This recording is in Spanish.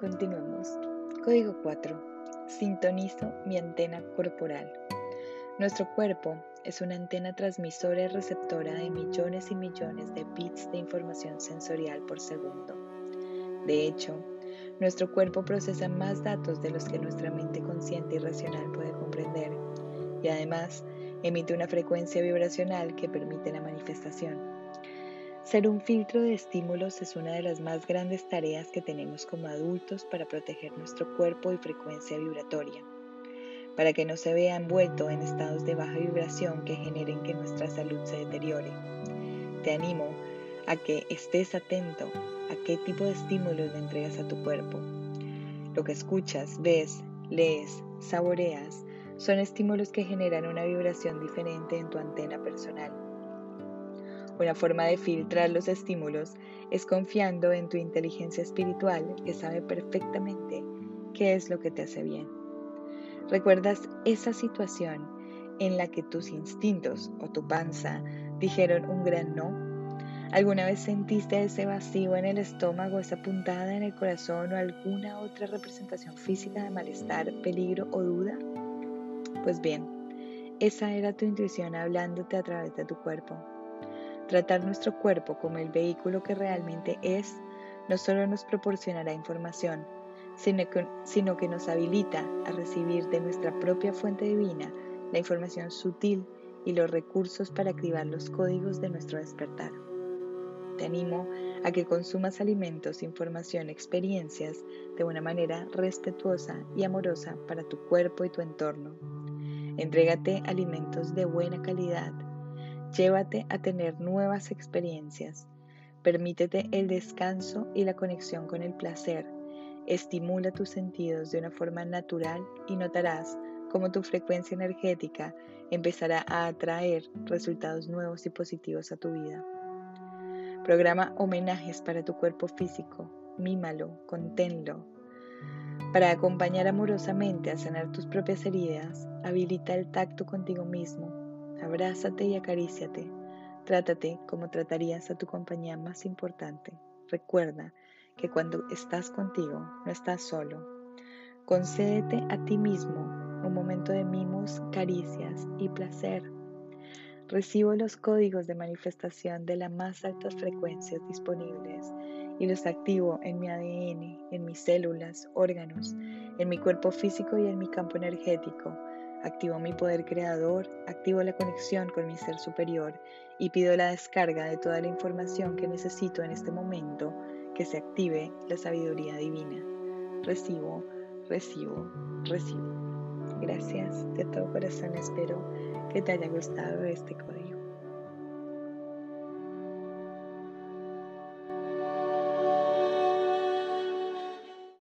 Continuemos. Código 4. Sintonizo mi antena corporal. Nuestro cuerpo es una antena transmisora y receptora de millones y millones de bits de información sensorial por segundo. De hecho, nuestro cuerpo procesa más datos de los que nuestra mente consciente y racional puede comprender y además emite una frecuencia vibracional que permite la manifestación. Ser un filtro de estímulos es una de las más grandes tareas que tenemos como adultos para proteger nuestro cuerpo y frecuencia vibratoria para que no se vea envuelto en estados de baja vibración que generen que nuestra salud se deteriore. Te animo a que estés atento a qué tipo de estímulos le entregas a tu cuerpo. Lo que escuchas, ves, lees, saboreas, son estímulos que generan una vibración diferente en tu antena personal. Una forma de filtrar los estímulos es confiando en tu inteligencia espiritual que sabe perfectamente qué es lo que te hace bien. ¿Recuerdas esa situación en la que tus instintos o tu panza dijeron un gran no? ¿Alguna vez sentiste ese vacío en el estómago, esa puntada en el corazón o alguna otra representación física de malestar, peligro o duda? Pues bien, esa era tu intuición hablándote a través de tu cuerpo. Tratar nuestro cuerpo como el vehículo que realmente es no solo nos proporcionará información, sino que, nos habilita a recibir de nuestra propia fuente divina la información sutil y los recursos para activar los códigos de nuestro despertar. Te animo a que consumas alimentos, información, experiencias de una manera respetuosa y amorosa para tu cuerpo y tu entorno. Entrégate alimentos de buena calidad. Llévate a tener nuevas experiencias. Permítete el descanso y la conexión con el placer Estimula tus sentidos de una forma natural y notarás cómo tu frecuencia energética empezará a atraer resultados nuevos y positivos a tu vida. Programa homenajes para tu cuerpo físico, mímalo, conténlo. Para acompañar amorosamente a sanar tus propias heridas, habilita el tacto contigo mismo, abrázate y acaríciate, trátate como tratarías a tu compañía más importante. Recuerda que cuando estás contigo no estás solo. Concédete a ti mismo un momento de mimos, caricias y placer. Recibo los códigos de manifestación de las más altas frecuencias disponibles y los activo en mi ADN, en mis células, órganos, en mi cuerpo físico y en mi campo energético. Activo mi poder creador, activo la conexión con mi ser superior y pido la descarga de toda la información que necesito en este momento que se active la sabiduría divina. Recibo, recibo, recibo. Gracias de todo corazón, espero que te haya gustado este código.